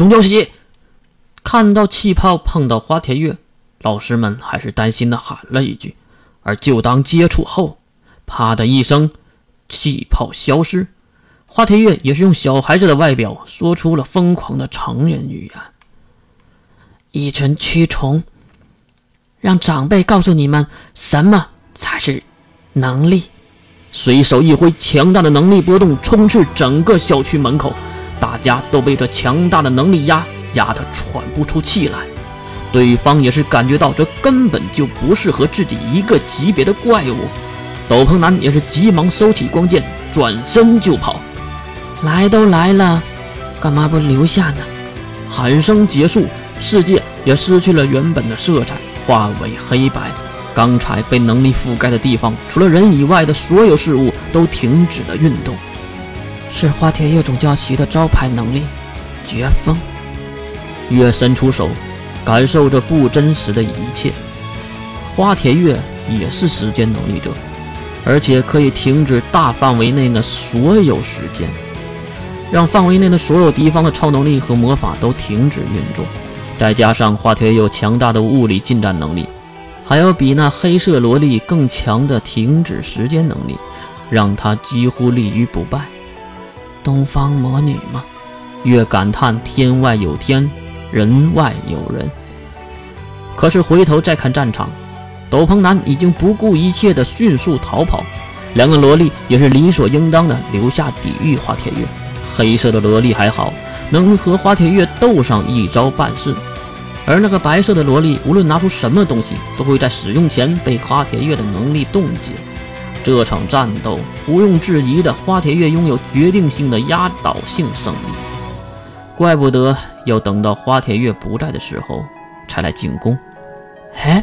中交喜！看到气泡碰到花田月，老师们还是担心的喊了一句，而就当接触后，啪的一声，气泡消失。花田月也是用小孩子的外表说出了疯狂的成人语言：“一群蛆虫，让长辈告诉你们什么才是能力。”随手一挥，强大的能力波动充斥整个小区门口，大家都被这强大的能力压压得喘不出气来。对方也是感觉到这根本就不是和自己一个级别的怪物。斗篷男也是急忙收起光剑，转身就跑。来都来了，干嘛不留下呢？喊声结束，世界也失去了原本的色彩，化为黑白。刚才被能力覆盖的地方，除了人以外的所有事物都停止了运动。是花田月总教习的招牌能力——绝风。月伸出手，感受着不真实的一切。花田月也是时间能力者，而且可以停止大范围内的所有时间。让范围内的所有敌方的超能力和魔法都停止运作，再加上花田有强大的物理近战能力，还有比那黑色萝莉更强的停止时间能力，让他几乎立于不败。东方魔女吗？越感叹天外有天，人外有人。可是回头再看战场，斗篷男已经不顾一切的迅速逃跑，两个萝莉也是理所应当的留下抵御花铁月。黑色的萝莉还好，能和花铁月斗上一招半式，而那个白色的萝莉，无论拿出什么东西，都会在使用前被花铁月的能力冻结。这场战斗毋庸置疑的，花铁月拥有决定性的压倒性胜利。怪不得要等到花铁月不在的时候才来进攻。哎，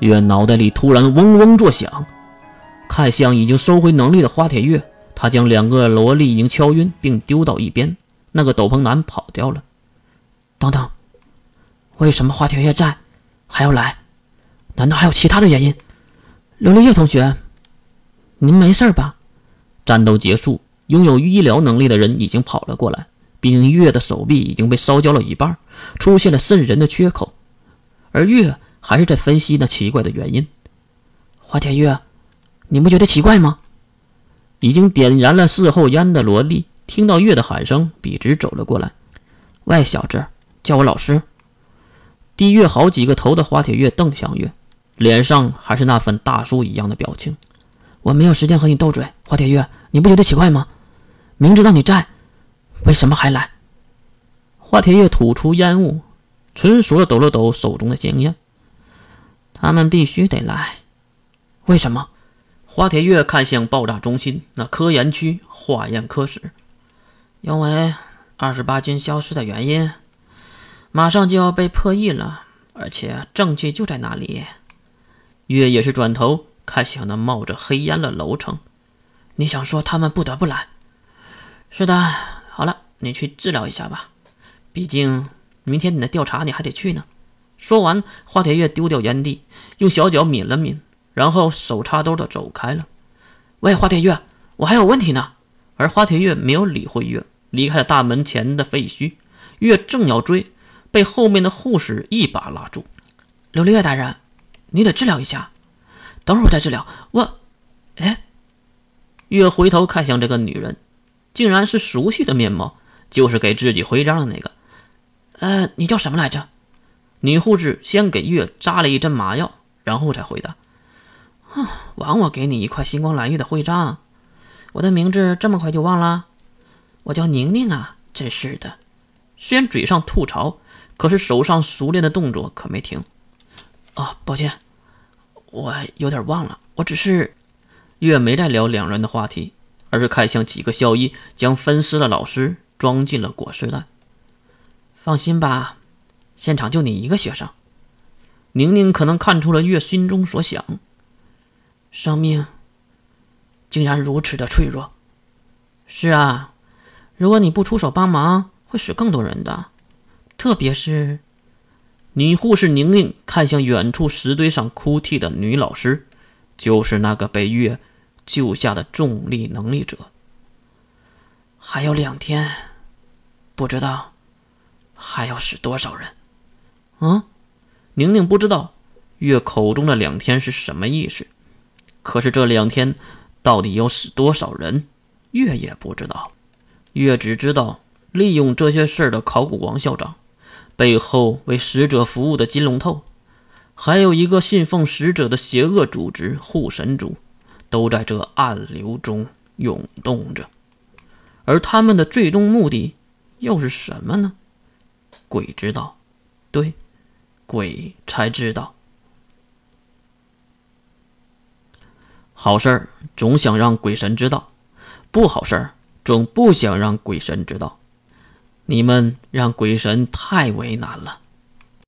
月脑袋里突然嗡嗡作响，看向已经收回能力的花铁月。他将两个萝莉已经敲晕，并丢到一边。那个斗篷男跑掉了。等等，为什么花田月在还要来？难道还有其他的原因？琉璃叶同学，您没事吧？战斗结束，拥有医疗能力的人已经跑了过来。毕竟月的手臂已经被烧焦了一半，出现了渗人的缺口。而月还是在分析那奇怪的原因。花田月，你不觉得奇怪吗？已经点燃了事后烟的萝莉听到月的喊声，笔直走了过来。“喂，小子，叫我老师。”低月好几个头的花铁月瞪向月，脸上还是那份大叔一样的表情。“我没有时间和你斗嘴，花铁月，你不觉得奇怪吗？明知道你在，为什么还来？”花铁月吐出烟雾，纯熟的抖了抖手中的香烟。他们必须得来，为什么？花田月看向爆炸中心那科研区化验科室，因为二十八军消失的原因，马上就要被破译了，而且证据就在那里。月也是转头看向那冒着黑烟的楼层，你想说他们不得不来？是的，好了，你去治疗一下吧，毕竟明天你的调查你还得去呢。说完，花田月丢掉烟蒂，用小脚抿了抿。然后手插兜的走开了。喂，花田月，我还有问题呢。而花田月没有理会月，离开了大门前的废墟。月正要追，被后面的护士一把拉住。琉璃月大人，你得治疗一下。等会儿我再治疗。我，哎。月回头看向这个女人，竟然是熟悉的面貌，就是给自己徽章的那个。呃，你叫什么来着？女护士先给月扎了一针麻药，然后才回答。哼，枉我给你一块星光蓝玉的徽章，我的名字这么快就忘了？我叫宁宁啊！真是的。虽然嘴上吐槽，可是手上熟练的动作可没停。哦，抱歉，我有点忘了。我只是……月没再聊两人的话题，而是看向几个校医，将分尸的老师装进了裹尸袋。放心吧，现场就你一个学生。宁宁可能看出了月心中所想。生命竟然如此的脆弱。是啊，如果你不出手帮忙，会死更多人的。特别是女护士宁宁看向远处石堆上哭泣的女老师，就是那个被月救下的重力能力者。还有两天，不知道还要死多少人？嗯，宁宁不知道月口中的两天是什么意思，可是这两天到底要死多少人，月也不知道。月只知道利用这些事的考古王校长，背后为使者服务的金龙头，还有一个信奉使者的邪恶组织护神族，都在这暗流中涌动着。而他们的最终目的又是什么呢？鬼知道，对，鬼才知道。好事儿总想让鬼神知道，不好事儿总不想让鬼神知道。你们让鬼神太为难了。